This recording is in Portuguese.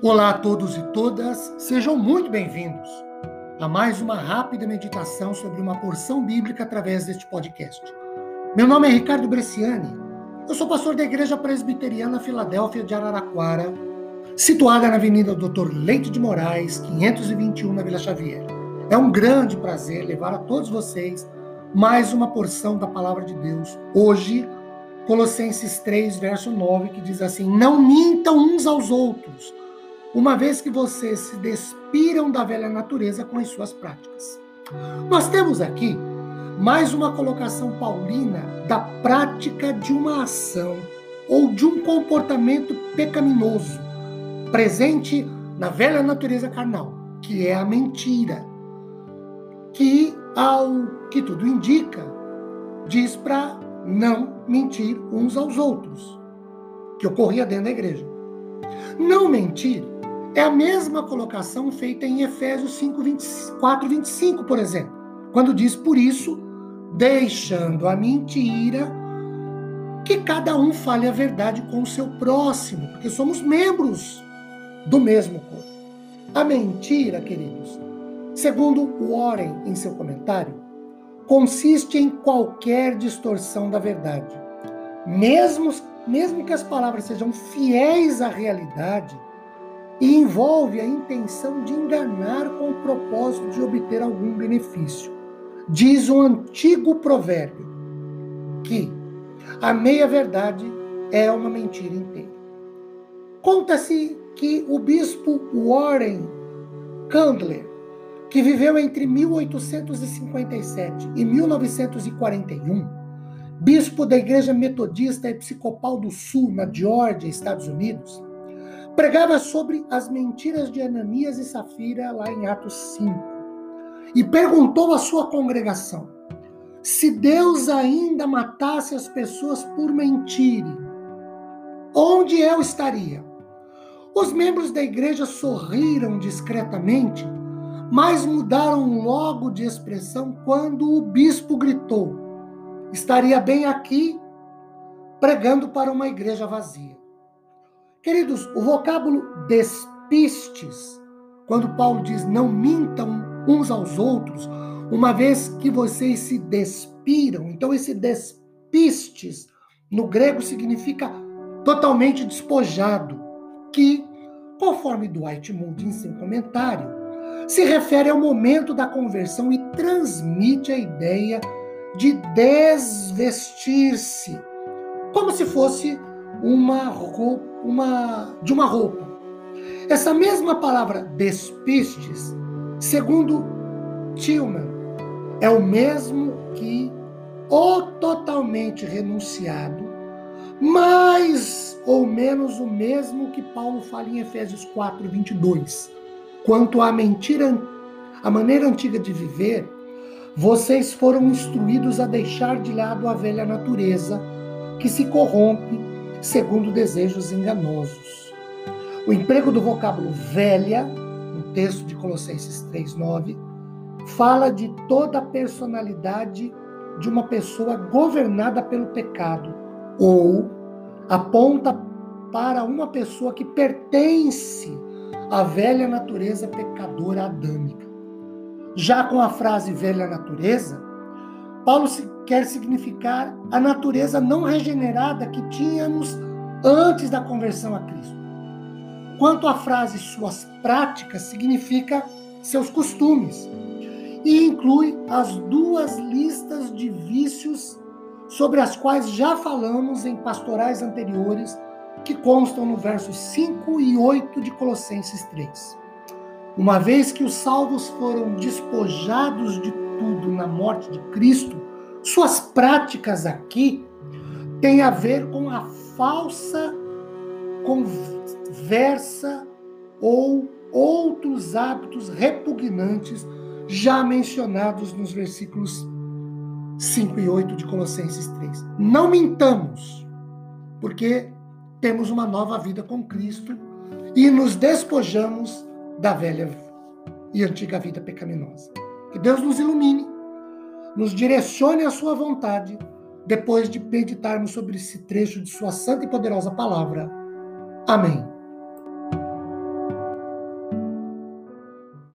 Olá a todos e todas, sejam muito bem-vindos a mais uma rápida meditação sobre uma porção bíblica através deste podcast. Meu nome é Ricardo Bresciani, eu sou pastor da Igreja Presbiteriana Filadélfia de Araraquara, situada na Avenida Doutor Leite de Moraes, 521, na Vila Xavier. É um grande prazer levar a todos vocês mais uma porção da palavra de Deus. Hoje, Colossenses 3, verso 9, que diz assim: Não mintam uns aos outros uma vez que vocês se despiram da velha natureza com as suas práticas. Nós temos aqui mais uma colocação paulina da prática de uma ação ou de um comportamento pecaminoso presente na velha natureza carnal, que é a mentira, que ao que tudo indica diz para não mentir uns aos outros, que ocorria dentro da igreja. Não mentir é a mesma colocação feita em Efésios 5, 24, 25, por exemplo, quando diz: Por isso, deixando a mentira, que cada um fale a verdade com o seu próximo, porque somos membros do mesmo corpo. A mentira, queridos, segundo Warren em seu comentário, consiste em qualquer distorção da verdade. Mesmo, mesmo que as palavras sejam fiéis à realidade, e envolve a intenção de enganar com o propósito de obter algum benefício. Diz o antigo provérbio que a meia-verdade é uma mentira inteira. Conta-se que o bispo Warren Candler, que viveu entre 1857 e 1941, bispo da Igreja Metodista Episcopal do Sul, na Geórgia, Estados Unidos, pregava sobre as mentiras de Ananias e Safira lá em Atos 5. E perguntou à sua congregação: se Deus ainda matasse as pessoas por mentirem, onde eu estaria? Os membros da igreja sorriram discretamente, mas mudaram logo de expressão quando o bispo gritou: estaria bem aqui pregando para uma igreja vazia. Queridos, o vocábulo despistes, quando Paulo diz não mintam uns aos outros, uma vez que vocês se despiram, então esse despistes no grego significa totalmente despojado, que, conforme Dwight Moody em seu comentário, se refere ao momento da conversão e transmite a ideia de desvestir-se, como se fosse uma roupa, uma, de uma roupa. Essa mesma palavra despistes, segundo Tillman, é o mesmo que o totalmente renunciado, mais ou menos o mesmo que Paulo fala em Efésios 4, 22. Quanto à mentira, a maneira antiga de viver, vocês foram instruídos a deixar de lado a velha natureza que se corrompe segundo desejos enganosos. O emprego do vocábulo velha, no texto de Colossenses 3:9, fala de toda a personalidade de uma pessoa governada pelo pecado, ou aponta para uma pessoa que pertence à velha natureza pecadora adâmica. Já com a frase velha natureza, Paulo quer significar a natureza não regenerada que tínhamos antes da conversão a Cristo. Quanto à frase suas práticas, significa seus costumes e inclui as duas listas de vícios sobre as quais já falamos em pastorais anteriores, que constam no versos 5 e 8 de Colossenses 3. Uma vez que os salvos foram despojados de tudo na morte de Cristo, suas práticas aqui têm a ver com a falsa conversa ou outros hábitos repugnantes já mencionados nos versículos 5 e 8 de Colossenses 3. Não mintamos, porque temos uma nova vida com Cristo e nos despojamos da velha e antiga vida pecaminosa. Que Deus nos ilumine, nos direcione à sua vontade, depois de meditarmos sobre esse trecho de sua santa e poderosa palavra. Amém.